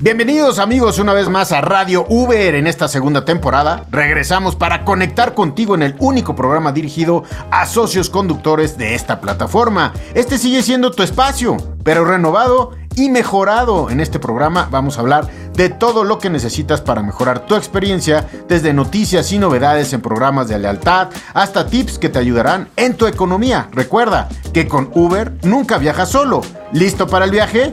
Bienvenidos amigos una vez más a Radio Uber en esta segunda temporada. Regresamos para conectar contigo en el único programa dirigido a socios conductores de esta plataforma. Este sigue siendo tu espacio, pero renovado y mejorado. En este programa vamos a hablar de todo lo que necesitas para mejorar tu experiencia, desde noticias y novedades en programas de lealtad hasta tips que te ayudarán en tu economía. Recuerda que con Uber nunca viajas solo. ¿Listo para el viaje?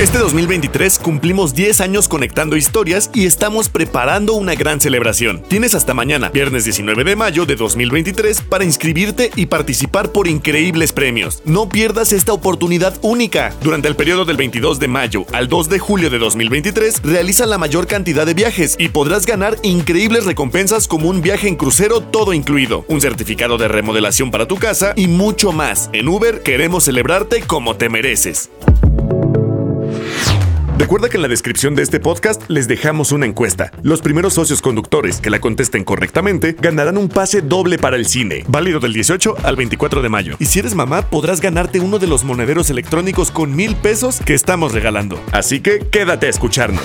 Este 2023 cumplimos 10 años conectando historias y estamos preparando una gran celebración. Tienes hasta mañana, viernes 19 de mayo de 2023, para inscribirte y participar por increíbles premios. No pierdas esta oportunidad única. Durante el periodo del 22 de mayo al 2 de julio de 2023, realiza la mayor cantidad de viajes y podrás ganar increíbles recompensas como un viaje en crucero todo incluido, un certificado de remodelación para tu casa y mucho más. En Uber queremos celebrarte como te mereces. Recuerda que en la descripción de este podcast les dejamos una encuesta. Los primeros socios conductores que la contesten correctamente ganarán un pase doble para el cine, válido del 18 al 24 de mayo. Y si eres mamá, podrás ganarte uno de los monederos electrónicos con mil pesos que estamos regalando. Así que quédate a escucharnos.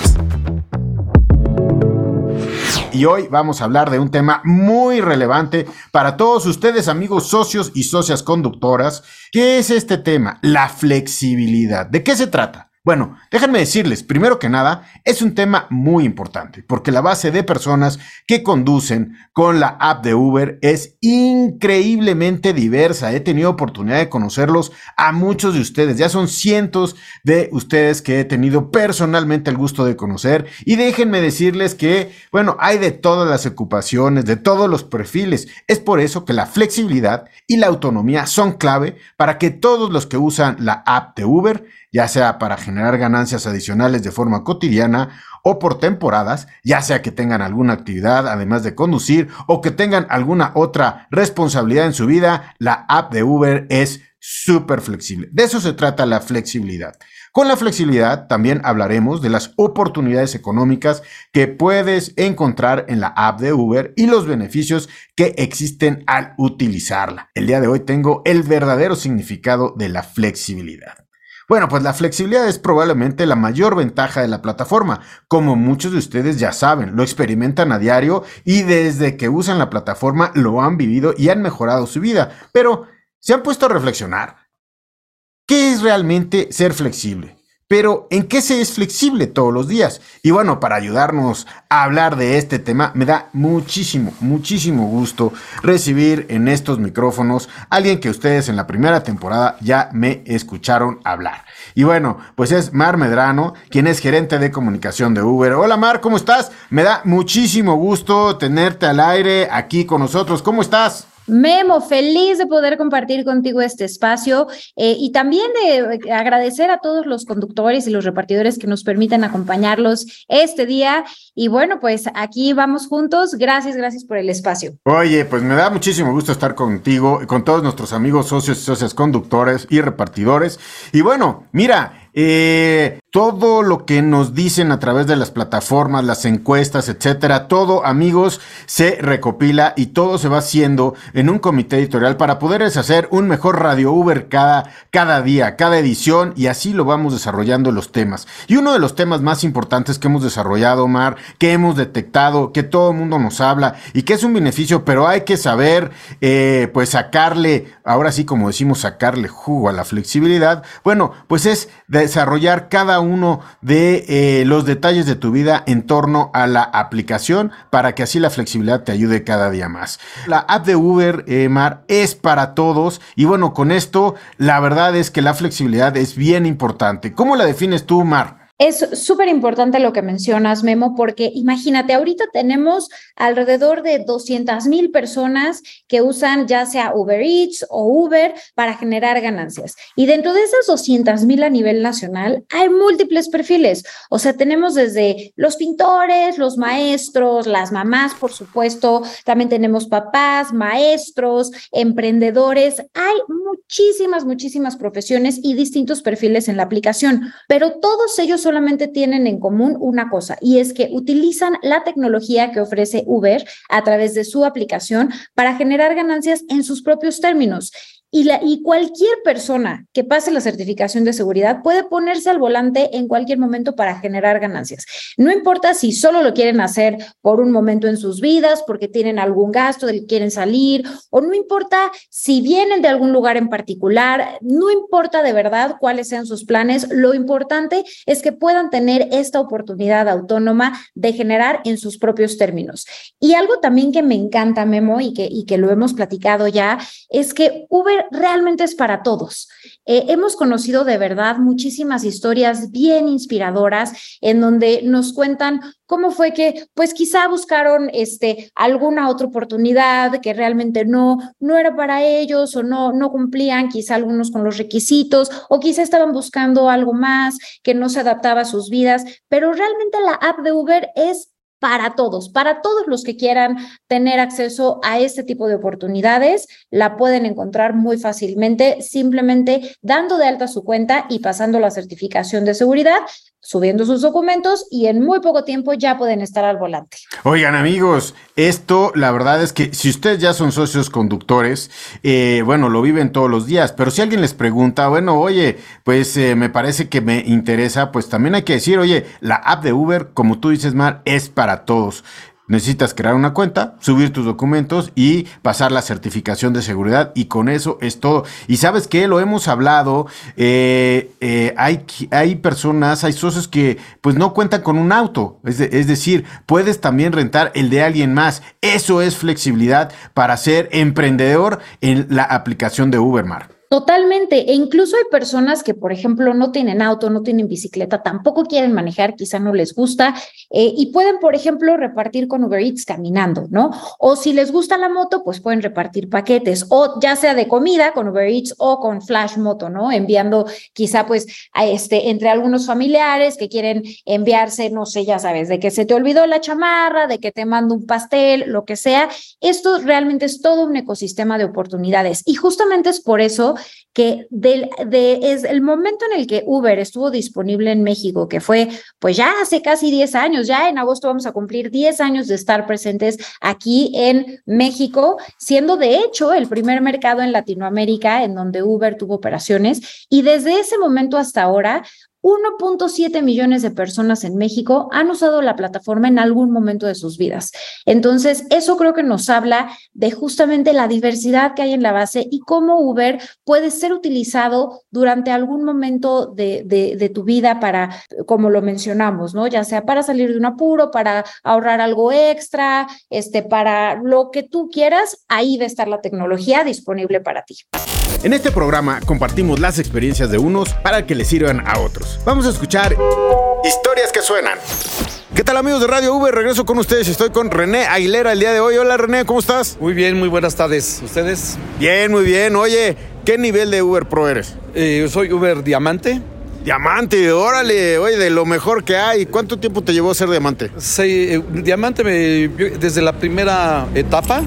Y hoy vamos a hablar de un tema muy relevante para todos ustedes, amigos socios y socias conductoras. ¿Qué es este tema? La flexibilidad. ¿De qué se trata? Bueno, déjenme decirles, primero que nada, es un tema muy importante, porque la base de personas que conducen con la app de Uber es increíblemente diversa. He tenido oportunidad de conocerlos a muchos de ustedes, ya son cientos de ustedes que he tenido personalmente el gusto de conocer. Y déjenme decirles que, bueno, hay de todas las ocupaciones, de todos los perfiles. Es por eso que la flexibilidad y la autonomía son clave para que todos los que usan la app de Uber ya sea para generar ganancias adicionales de forma cotidiana o por temporadas, ya sea que tengan alguna actividad además de conducir o que tengan alguna otra responsabilidad en su vida, la app de Uber es súper flexible. De eso se trata la flexibilidad. Con la flexibilidad también hablaremos de las oportunidades económicas que puedes encontrar en la app de Uber y los beneficios que existen al utilizarla. El día de hoy tengo el verdadero significado de la flexibilidad. Bueno, pues la flexibilidad es probablemente la mayor ventaja de la plataforma. Como muchos de ustedes ya saben, lo experimentan a diario y desde que usan la plataforma lo han vivido y han mejorado su vida. Pero, ¿se han puesto a reflexionar? ¿Qué es realmente ser flexible? Pero, ¿en qué se es flexible todos los días? Y bueno, para ayudarnos a hablar de este tema, me da muchísimo, muchísimo gusto recibir en estos micrófonos a alguien que ustedes en la primera temporada ya me escucharon hablar. Y bueno, pues es Mar Medrano, quien es gerente de comunicación de Uber. Hola Mar, ¿cómo estás? Me da muchísimo gusto tenerte al aire aquí con nosotros. ¿Cómo estás? Memo, feliz de poder compartir contigo este espacio eh, y también de agradecer a todos los conductores y los repartidores que nos permiten acompañarlos este día. Y bueno, pues aquí vamos juntos. Gracias, gracias por el espacio. Oye, pues me da muchísimo gusto estar contigo, con todos nuestros amigos socios y socias conductores y repartidores. Y bueno, mira, eh, todo lo que nos dicen a través de las plataformas, las encuestas, etcétera, todo, amigos, se recopila y todo se va haciendo en un comité editorial para poder hacer un mejor Radio Uber cada, cada día, cada edición y así lo vamos desarrollando los temas. Y uno de los temas más importantes que hemos desarrollado, Omar, que hemos detectado, que todo el mundo nos habla y que es un beneficio, pero hay que saber, eh, pues sacarle, ahora sí como decimos, sacarle jugo a la flexibilidad. Bueno, pues es desarrollar cada uno de eh, los detalles de tu vida en torno a la aplicación para que así la flexibilidad te ayude cada día más. La app de Uber, eh, Mar, es para todos y bueno, con esto la verdad es que la flexibilidad es bien importante. ¿Cómo la defines tú, Mar? Es súper importante lo que mencionas, Memo, porque imagínate, ahorita tenemos alrededor de 200 mil personas que usan ya sea Uber Eats o Uber para generar ganancias. Y dentro de esas 200 mil a nivel nacional hay múltiples perfiles. O sea, tenemos desde los pintores, los maestros, las mamás, por supuesto, también tenemos papás, maestros, emprendedores. Hay muchísimas, muchísimas profesiones y distintos perfiles en la aplicación, pero todos ellos son solamente tienen en común una cosa y es que utilizan la tecnología que ofrece Uber a través de su aplicación para generar ganancias en sus propios términos. Y, cualquier persona que pase la certificación de seguridad puede ponerse al volante en cualquier momento para generar ganancias. No importa si solo lo quieren hacer por un momento en sus vidas, porque tienen algún gasto del quieren salir, o no importa si vienen de algún lugar en particular, no importa de verdad cuáles sean sus planes, lo importante es que puedan tener esta oportunidad autónoma de generar en sus propios términos. Y algo también que me encanta, Memo, y y que lo hemos platicado ya, es que Uber realmente es para todos. Eh, hemos conocido de verdad muchísimas historias bien inspiradoras en donde nos cuentan cómo fue que, pues quizá buscaron este, alguna otra oportunidad que realmente no, no era para ellos o no, no cumplían quizá algunos con los requisitos o quizá estaban buscando algo más que no se adaptaba a sus vidas, pero realmente la app de Uber es para todos, para todos los que quieran tener acceso a este tipo de oportunidades, la pueden encontrar muy fácilmente simplemente dando de alta su cuenta y pasando la certificación de seguridad subiendo sus documentos y en muy poco tiempo ya pueden estar al volante. Oigan amigos, esto la verdad es que si ustedes ya son socios conductores, eh, bueno, lo viven todos los días, pero si alguien les pregunta, bueno, oye, pues eh, me parece que me interesa, pues también hay que decir, oye, la app de Uber, como tú dices, Mar, es para todos necesitas crear una cuenta, subir tus documentos y pasar la certificación de seguridad y con eso es todo. Y sabes que lo hemos hablado, eh, eh, hay, hay personas, hay socios que pues no cuentan con un auto, es, es decir, puedes también rentar el de alguien más. Eso es flexibilidad para ser emprendedor en la aplicación de Ubermar. Totalmente. E incluso hay personas que, por ejemplo, no tienen auto, no tienen bicicleta, tampoco quieren manejar, quizá no les gusta, eh, y pueden, por ejemplo, repartir con Uber Eats caminando, ¿no? O si les gusta la moto, pues pueden repartir paquetes, o ya sea de comida con Uber Eats o con Flash Moto, ¿no? Enviando quizá, pues, a este, entre algunos familiares que quieren enviarse, no sé, ya sabes, de que se te olvidó la chamarra, de que te mando un pastel, lo que sea. Esto realmente es todo un ecosistema de oportunidades. Y justamente es por eso que del, de, es el momento en el que Uber estuvo disponible en México, que fue pues ya hace casi 10 años, ya en agosto vamos a cumplir 10 años de estar presentes aquí en México, siendo de hecho el primer mercado en Latinoamérica en donde Uber tuvo operaciones. Y desde ese momento hasta ahora 1.7 millones de personas en México han usado la plataforma en algún momento de sus vidas. Entonces, eso creo que nos habla de justamente la diversidad que hay en la base y cómo Uber puede ser utilizado durante algún momento de, tu vida para, como lo mencionamos, ¿no? Ya sea para salir de un apuro, para ahorrar algo extra, este, para lo que tú quieras, ahí va a estar la tecnología disponible para ti. En este programa compartimos las experiencias de unos para que les sirvan a otros. Vamos a escuchar historias que suenan. ¿Qué tal amigos de Radio V? Regreso con ustedes. Estoy con René Aguilera el día de hoy. Hola René, ¿cómo estás? Muy bien, muy buenas tardes. ¿Ustedes? Bien, muy bien. Oye, ¿qué nivel de Uber Pro eres? Eh, soy Uber Diamante. Diamante, órale, oye, de lo mejor que hay. ¿Cuánto tiempo te llevó a ser diamante? Sí, eh, diamante me, desde la primera etapa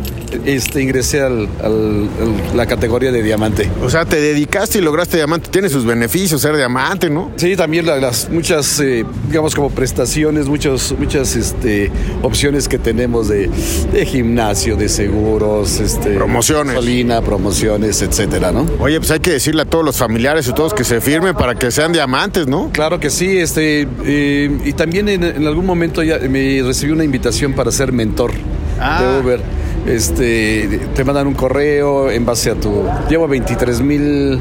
este, ingresé al, la categoría de diamante. O sea, te dedicaste y lograste diamante. Tiene sus beneficios ser diamante, ¿no? Sí, también las muchas, eh, digamos, como prestaciones, muchas, muchas este, opciones que tenemos de, gimnasio, de seguros, este, promociones. Gasolina, promociones, etcétera, ¿no? Oye, pues hay que decirle a todos los familiares y todos que se firmen para que sean diamantes diamantes, ¿no? Claro que sí, este, eh, y también en, algún momento ya me recibí una invitación para ser mentor de ah. Uber. Este, te mandan un correo en base a tu. Llevo 23 mil.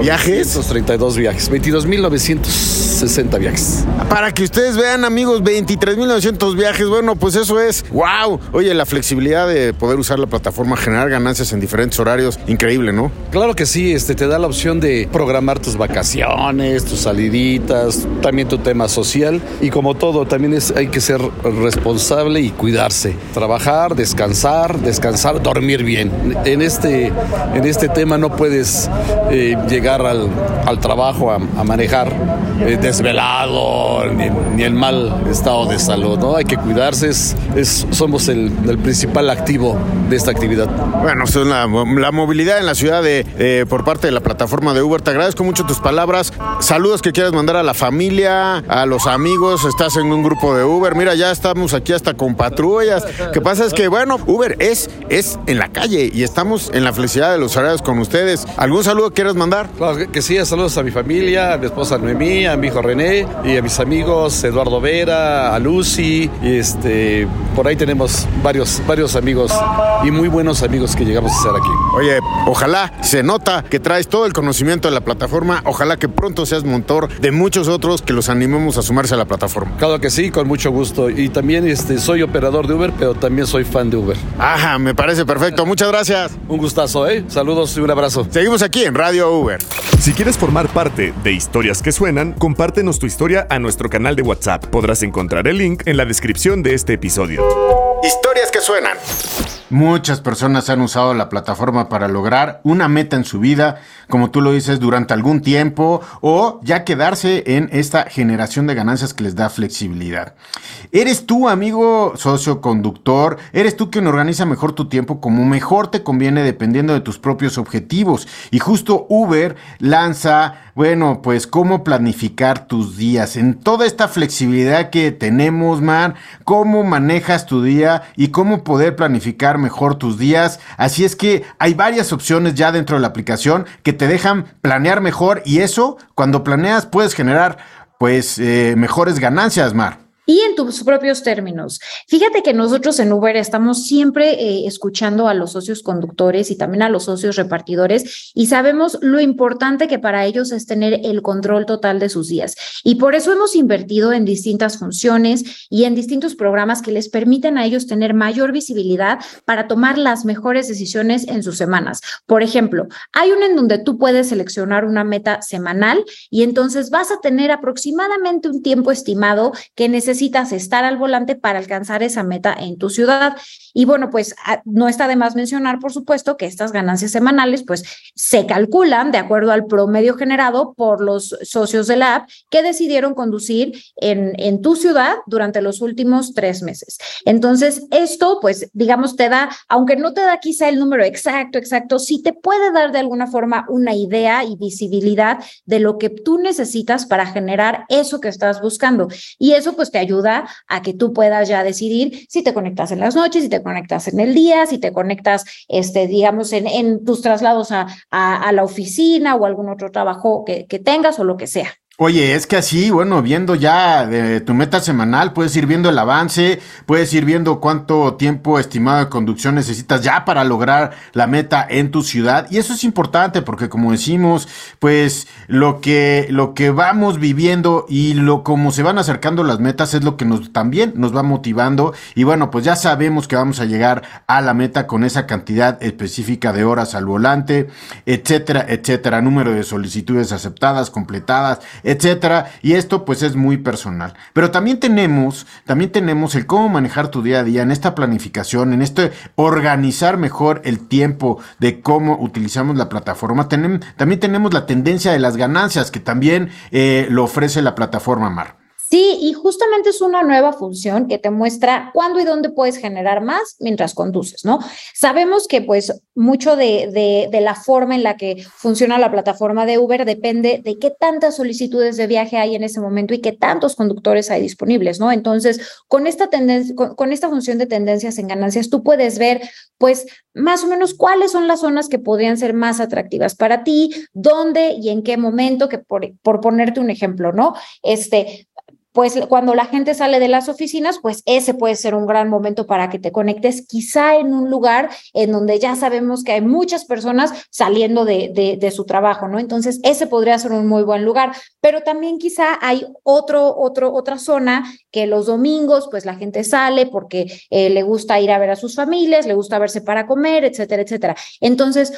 ¿Viajes? 32 viajes. 22 mil 900 60 viajes. Para que ustedes vean, amigos, 23.900 viajes. Bueno, pues eso es wow. Oye, la flexibilidad de poder usar la plataforma, generar ganancias en diferentes horarios, increíble, ¿no? Claro que sí, este te da la opción de programar tus vacaciones, tus saliditas, también tu tema social y como todo, también es hay que ser responsable y cuidarse, trabajar, descansar, descansar, dormir bien. En este en este tema no puedes eh, llegar al, al, trabajo a, a manejar eh, desvelado ni, ni, en mal estado de salud, ¿no? Hay que cuidarse, es, es somos el, el, principal activo de esta actividad. Bueno, es la, la, movilidad en la ciudad de, eh, por parte de la plataforma de Uber. Te agradezco mucho tus palabras. Saludos que quieras mandar a la familia, a los amigos. Estás en un grupo de Uber. Mira, ya estamos aquí hasta con patrullas. Lo que pasa es que, bueno, Uber es, es en la calle y estamos en la felicidad de los horarios con ustedes. ¿Algún saludo quieres mandar? Claro que sí, saludos a mi familia, a mi esposa Noemí, a mi hijo René y a mis amigos Eduardo Vera, a Lucy. Y este, por ahí tenemos varios, varios amigos y muy buenos amigos que llegamos a estar aquí. Oye, ojalá se nota que traes todo el conocimiento de la plataforma. Ojalá que pronto seas motor de muchos otros que los animemos a sumarse a la plataforma. Claro que sí, con mucho gusto. Y también este, soy operador de Uber, pero también soy fan de Uber. Ajá, me parece perfecto. Muchas gracias. Un gustazo, ¿eh? Saludos y un abrazo. Seguimos aquí en Radio Uber. Si quieres formar parte de Historias que Suenan, compártenos tu historia a nuestro canal de WhatsApp. Podrás encontrar el link en la descripción de este episodio. Historias que Suenan. Muchas personas han usado la plataforma para lograr una meta en su vida, como tú lo dices, durante algún tiempo o ya quedarse en esta generación de ganancias que les da flexibilidad. ¿Eres tú, amigo socio conductor? ¿Eres tú quien organiza mejor tu tiempo como mejor te conviene dependiendo de tus propios objetivos? Y justo Uber lanza, bueno, pues cómo planificar tus días. En toda esta flexibilidad que tenemos, man, cómo manejas tu día y cómo poder planificar mejor tus días. Así es que hay varias opciones ya dentro de la aplicación que te dejan planear mejor y eso, cuando planeas, puedes generar pues eh, mejores ganancias, Mar y en tus propios términos. Fíjate que nosotros en Uber estamos siempre eh, escuchando a los socios conductores y también a los socios repartidores y sabemos lo importante que para ellos es tener el control total de sus días. Y por eso hemos invertido en distintas funciones y en distintos programas que les permiten a ellos tener mayor visibilidad para tomar las mejores decisiones en sus semanas. Por ejemplo, hay una en donde tú puedes seleccionar una meta semanal y entonces vas a tener aproximadamente un tiempo estimado que necesitas necesitas estar al volante para alcanzar esa meta en tu ciudad. Y bueno, pues ah, no está de más mencionar, por supuesto, que estas ganancias semanales pues se calculan de acuerdo al promedio generado por los socios de la app que decidieron conducir en, en tu ciudad durante los últimos tres meses. Entonces, esto pues digamos te da, aunque no te da quizá el número exacto, exacto, sí te puede dar de alguna forma una idea y visibilidad de lo que tú necesitas para generar eso que estás buscando. Y eso pues te ayuda a que tú puedas ya decidir si te conectas en las noches, si conectas en el día, si te conectas, este, digamos, en, en tus traslados a, a, a, la oficina o algún otro trabajo que, que tengas o lo que sea. Oye, es que así, bueno, viendo ya de tu meta semanal, puedes ir viendo el avance, puedes ir viendo cuánto tiempo estimado de conducción necesitas ya para lograr la meta en tu ciudad. Y eso es importante porque como decimos, pues lo que, lo que vamos viviendo y lo como se van acercando las metas es lo que nos también nos va motivando. Y bueno, pues ya sabemos que vamos a llegar a la meta con esa cantidad específica de horas al volante, etcétera, etcétera. Número de solicitudes aceptadas, completadas etcétera. Y esto pues es muy personal. Pero también tenemos, también tenemos el cómo manejar tu día a día en esta planificación, en este organizar mejor el tiempo de cómo utilizamos la plataforma. también tenemos la tendencia de las ganancias que también eh, lo ofrece la plataforma Mar. Sí, y justamente es una nueva función que te muestra cuándo y dónde puedes generar más mientras conduces, ¿no? Sabemos que pues mucho de, de, la forma en la que funciona la plataforma de Uber depende de qué tantas solicitudes de viaje hay en ese momento y qué tantos conductores hay disponibles, ¿no? Entonces, con esta tendencia, con, con esta función de tendencias en ganancias, tú puedes ver pues más o menos cuáles son las zonas que podrían ser más atractivas para ti, dónde y en qué momento, que por, por ponerte un ejemplo, ¿no? Este, pues cuando la gente sale de las oficinas, pues ese puede ser un gran momento para que te conectes quizá en un lugar en donde ya sabemos que hay muchas personas saliendo de, de, su trabajo, ¿no? Entonces, ese podría ser un muy buen lugar, pero también quizá hay otro, otro, otra zona que los domingos, pues la gente sale porque eh, le gusta ir a ver a sus familias, le gusta verse para comer, etcétera, etcétera. Entonces,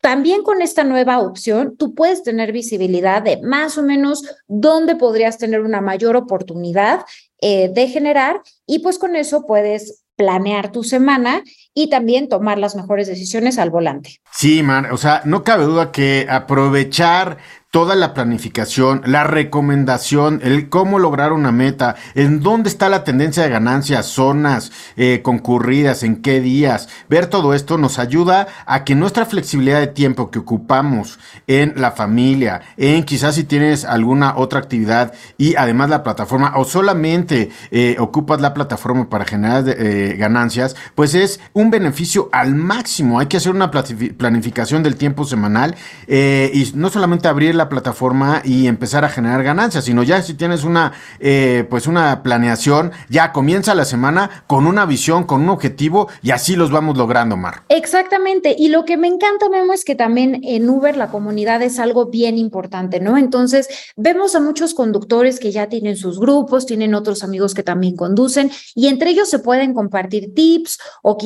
también con esta nueva opción, tú puedes tener visibilidad de más o menos dónde podrías tener una mayor oportunidad eh, de generar y pues con eso puedes planear tu semana y también tomar las mejores decisiones al volante. Sí, Mar, o sea, no cabe duda que aprovechar toda la planificación, la recomendación, el cómo lograr una meta, en dónde está la tendencia de ganancias, zonas eh, concurridas, en qué días. Ver todo esto nos ayuda a que nuestra flexibilidad de tiempo que ocupamos en la familia, en quizás si tienes alguna otra actividad y además la plataforma o solamente eh, ocupas la plataforma para generar eh, ganancias, pues es un beneficio al máximo. Hay que hacer una planificación del tiempo semanal y no solamente abrir la plataforma y empezar a generar ganancias, sino ya si tienes una, eh, pues una planeación, ya comienza la semana con una visión, con un objetivo y así los vamos logrando, Mar. Exactamente. Y lo que me encanta, Memo, es que también en Uber la comunidad es algo bien importante, ¿no? Entonces, vemos a muchos conductores que ya tienen sus grupos, tienen otros amigos que también conducen y entre ellos se pueden compartir tips o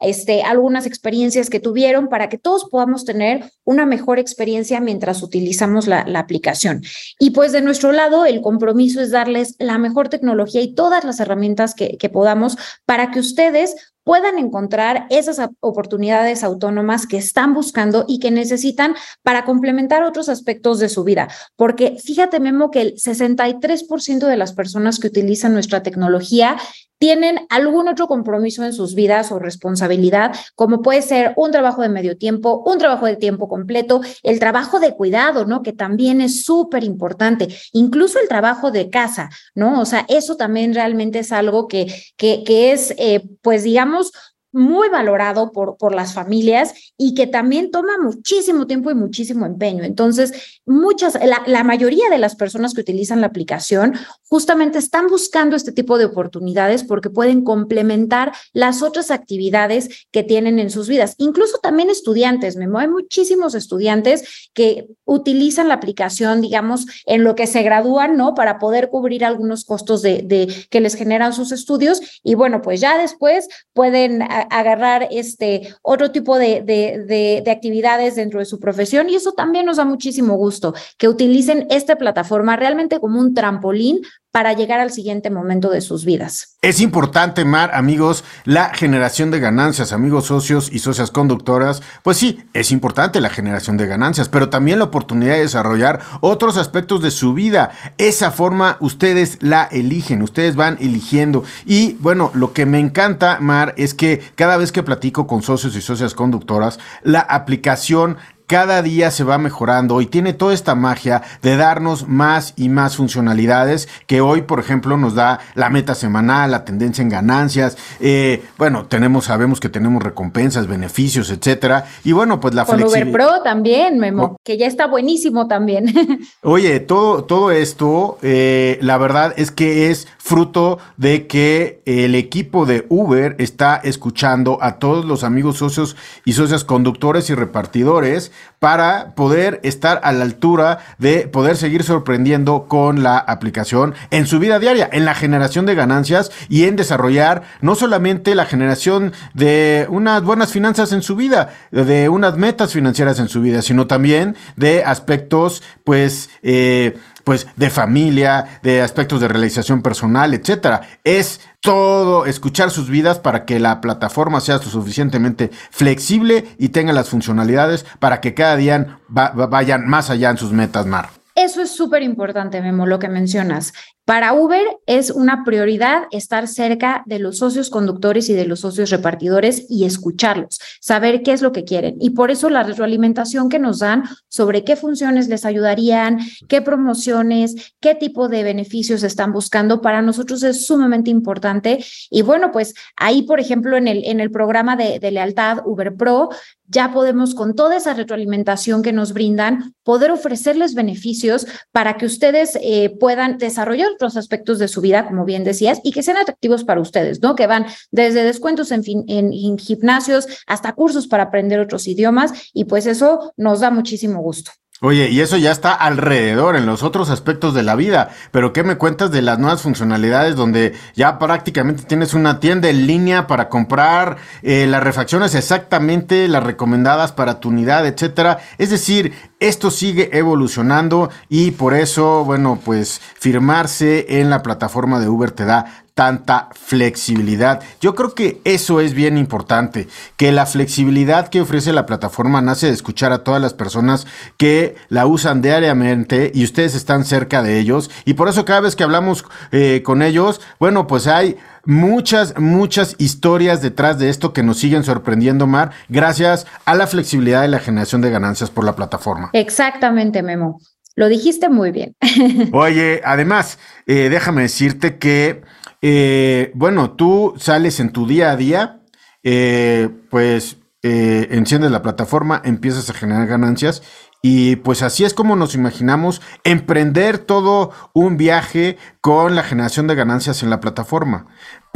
este, algunas experiencias que tuvieron para que todos podamos tener una mejor experiencia mientras utilizamos la, aplicación. Y pues de nuestro lado, el compromiso es darles la mejor tecnología y todas las herramientas que, que podamos para que ustedes puedan encontrar esas oportunidades autónomas que están buscando y que necesitan para complementar otros aspectos de su vida. Porque fíjate, Memo, que el 63% de las personas que utilizan nuestra tecnología tienen algún otro compromiso en sus vidas o responsabilidad, como puede ser un trabajo de medio tiempo, un trabajo de tiempo completo, el trabajo de cuidado, ¿no? Que también es súper importante, incluso el trabajo de casa, ¿no? O sea, eso también realmente es algo que, que, es, eh, pues digamos, muy valorado por, por las familias y que también toma muchísimo tiempo y muchísimo empeño. Entonces, muchas, la, mayoría de las personas que utilizan la aplicación justamente están buscando este tipo de oportunidades porque pueden complementar las otras actividades que tienen en sus vidas. Incluso también estudiantes, Memo, hay muchísimos estudiantes que utilizan la aplicación, digamos, en lo que se gradúan, ¿no? Para poder cubrir algunos costos de, que les generan sus estudios y bueno, pues ya después pueden agarrar este otro tipo de, actividades dentro de su profesión y eso también nos da muchísimo gusto, que utilicen esta plataforma realmente como un trampolín para llegar al siguiente momento de sus vidas. Es importante, Mar, amigos, la generación de ganancias, amigos socios y socias conductoras. Pues sí, es importante la generación de ganancias, pero también la oportunidad de desarrollar otros aspectos de su vida. Esa forma ustedes la eligen, ustedes van eligiendo. Y bueno, lo que me encanta, Mar, es que cada vez que platico con socios y socias conductoras, la aplicación cada día se va mejorando y tiene toda esta magia de darnos más y más funcionalidades que hoy, por ejemplo, nos da la meta semanal, la tendencia en ganancias. Eh, bueno, tenemos, sabemos que tenemos recompensas, beneficios, etcétera. Y bueno, pues la Con Uber Pro también, Memo, que ya está buenísimo también. Oye, todo, todo esto, eh, la verdad es que es fruto de que el equipo de Uber está escuchando a todos los amigos socios y socias conductores y repartidores para poder estar a la altura de poder seguir sorprendiendo con la aplicación en su vida diaria, en la generación de ganancias y en desarrollar no solamente la generación de unas buenas finanzas en su vida, de unas metas financieras en su vida, sino también de aspectos, pues, eh, pues de familia, de aspectos de realización personal, etcétera. Es todo escuchar sus vidas para que la plataforma sea suficientemente flexible y tenga las funcionalidades para que cada día vayan más allá en sus metas, Mar. Eso es súper importante, Memo, lo que mencionas. Para Uber es una prioridad estar cerca de los socios conductores y de los socios repartidores y escucharlos, saber qué es lo que quieren. Y por eso la retroalimentación que nos dan sobre qué funciones les ayudarían, qué promociones, qué tipo de beneficios están buscando, para nosotros es sumamente importante. Y bueno, pues ahí, por ejemplo, en el, en el programa de, de lealtad Uber Pro, ya podemos con toda esa retroalimentación que nos brindan, poder ofrecerles beneficios para que ustedes eh, puedan desarrollar otros aspectos de su vida, como bien decías, y que sean atractivos para ustedes, ¿no? Que van desde descuentos en, en, en gimnasios hasta cursos para aprender otros idiomas y pues eso nos da muchísimo gusto. Oye, y eso ya está alrededor en los otros aspectos de la vida, pero ¿qué me cuentas de las nuevas funcionalidades donde ya prácticamente tienes una tienda en línea para comprar eh, las refacciones exactamente las recomendadas para tu unidad, etcétera? Es decir, esto sigue evolucionando y por eso, bueno, pues firmarse en la plataforma de Uber te da tanta flexibilidad. Yo creo que eso es bien importante, que la flexibilidad que ofrece la plataforma nace de escuchar a todas las personas que la usan diariamente y ustedes están cerca de ellos y por eso cada vez que hablamos eh, con ellos, bueno, pues hay muchas, muchas historias detrás de esto que nos siguen sorprendiendo, Mar, gracias a la flexibilidad y la generación de ganancias por la plataforma. Exactamente, Memo. Lo dijiste muy bien. Oye, además, eh, déjame decirte que eh, bueno, tú sales en tu día a día, eh, pues eh, enciendes la plataforma, empiezas a generar ganancias y pues así es como nos imaginamos emprender todo un viaje con la generación de ganancias en la plataforma.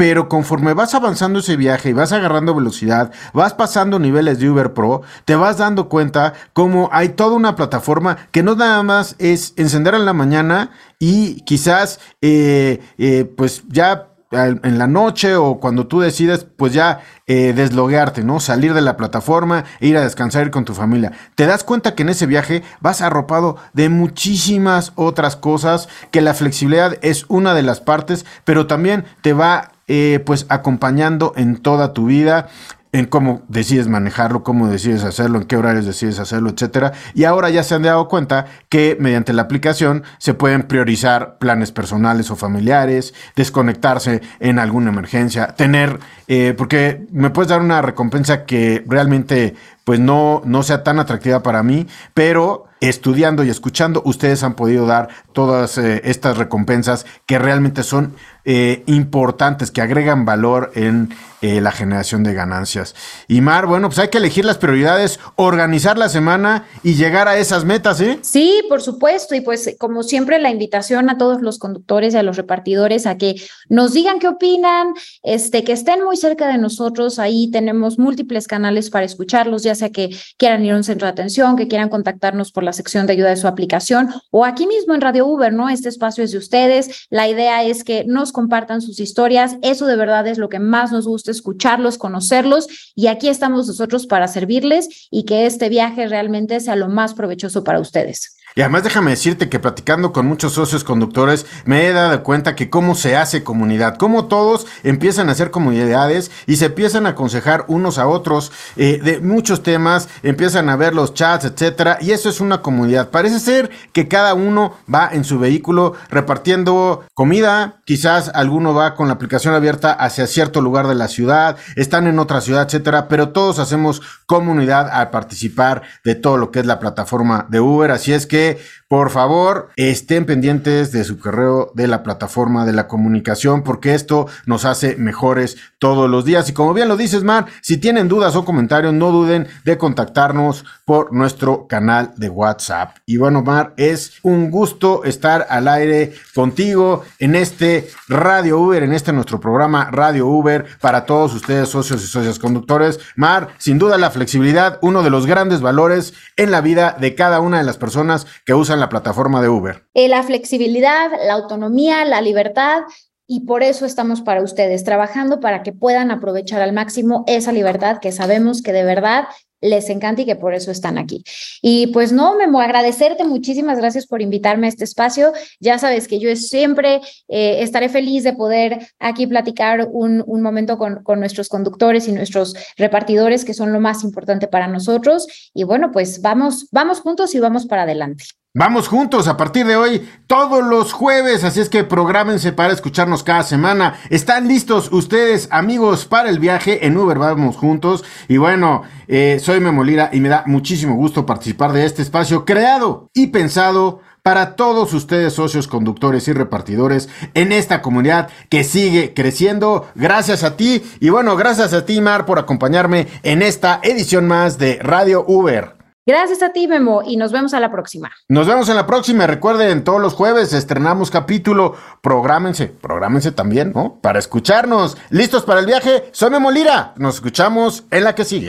Pero conforme vas avanzando ese viaje y vas agarrando velocidad, vas pasando niveles de Uber Pro, te vas dando cuenta cómo hay toda una plataforma que no nada más es encender en la mañana y quizás eh, eh, pues ya en la noche o cuando tú decides, pues ya eh, desloguearte, ¿no? Salir de la plataforma, e ir a descansar, ir con tu familia. Te das cuenta que en ese viaje vas arropado de muchísimas otras cosas, que la flexibilidad es una de las partes, pero también te va eh, pues acompañando en toda tu vida en cómo decides manejarlo, cómo decides hacerlo, en qué horarios decides hacerlo, etcétera. Y ahora ya se han dado cuenta que mediante la aplicación se pueden priorizar planes personales o familiares, desconectarse en alguna emergencia, tener, eh, porque me puedes dar una recompensa que realmente pues no, no sea tan atractiva para mí, pero estudiando y escuchando, ustedes han podido dar todas eh, estas recompensas que realmente son eh, importantes, que agregan valor en eh, la generación de ganancias. Y Mar, bueno, pues hay que elegir las prioridades, organizar la semana y llegar a esas metas, ¿eh? Sí, por supuesto. Y pues como siempre, la invitación a todos los conductores y a los repartidores a que nos digan qué opinan, este, que estén muy cerca de nosotros. Ahí tenemos múltiples canales para escucharlos, ya sea que quieran ir a un centro de atención, que quieran contactarnos por la sección de ayuda de su aplicación o aquí mismo en Radio Uber, ¿no? Este espacio es de ustedes. La idea es que nos compartan sus historias. Eso de verdad es lo que más nos gusta, escucharlos, conocerlos. Y aquí estamos nosotros para servirles y que este viaje realmente sea lo más provechoso para ustedes. Y además déjame decirte que platicando con muchos socios conductores me he dado cuenta que cómo se hace comunidad, cómo todos empiezan a hacer comunidades y se empiezan a aconsejar unos a otros eh, de muchos temas, empiezan a ver los chats, etcétera, y eso es una comunidad. Parece ser que cada uno va en su vehículo repartiendo comida, quizás alguno va con la aplicación abierta hacia cierto lugar de la ciudad, están en otra ciudad, etcétera, pero todos hacemos comunidad al participar de todo lo que es la plataforma de Uber, así es que que por favor estén pendientes de su correo de la plataforma de la comunicación porque esto nos hace mejores todos los días. Y como bien lo dices, Mar, si tienen dudas o comentarios, no duden de contactarnos por nuestro canal de WhatsApp. Y bueno, Mar, es un gusto estar al aire contigo en este Radio Uber, en este nuestro programa Radio Uber para todos ustedes, socios y socias conductores. Mar, sin duda la flexibilidad, uno de los grandes valores en la vida de cada una de las personas que usan la plataforma de Uber? Eh, la flexibilidad, la autonomía, la libertad. Y por eso estamos para ustedes, trabajando para que puedan aprovechar al máximo esa libertad que sabemos que de verdad les encanta y que por eso están aquí. Y pues no, Memo, agradecerte, muchísimas gracias por invitarme a este espacio. Ya sabes que yo siempre eh, estaré feliz de poder aquí platicar un, momento con, con, nuestros conductores y nuestros repartidores, que son lo más importante para nosotros. Y bueno, pues vamos, vamos juntos y vamos para adelante. Vamos juntos a partir de hoy todos los jueves, así es que prográmense para escucharnos cada semana. ¿Están listos ustedes, amigos, para el viaje en Uber? Vamos juntos. Y bueno, eh, soy Memolira y me da muchísimo gusto participar de este espacio creado y pensado para todos ustedes, socios, conductores y repartidores en esta comunidad que sigue creciendo. Gracias a ti y bueno, gracias a ti, Mar, por acompañarme en esta edición más de Radio Uber. Gracias a ti, Memo, y nos vemos a la próxima. Nos vemos en la próxima. Recuerden, todos los jueves estrenamos capítulo. Prográmense, prográmense también, ¿no? Para escucharnos. ¿Listos para el viaje? Soy Memo Lira. Nos escuchamos en la que sigue.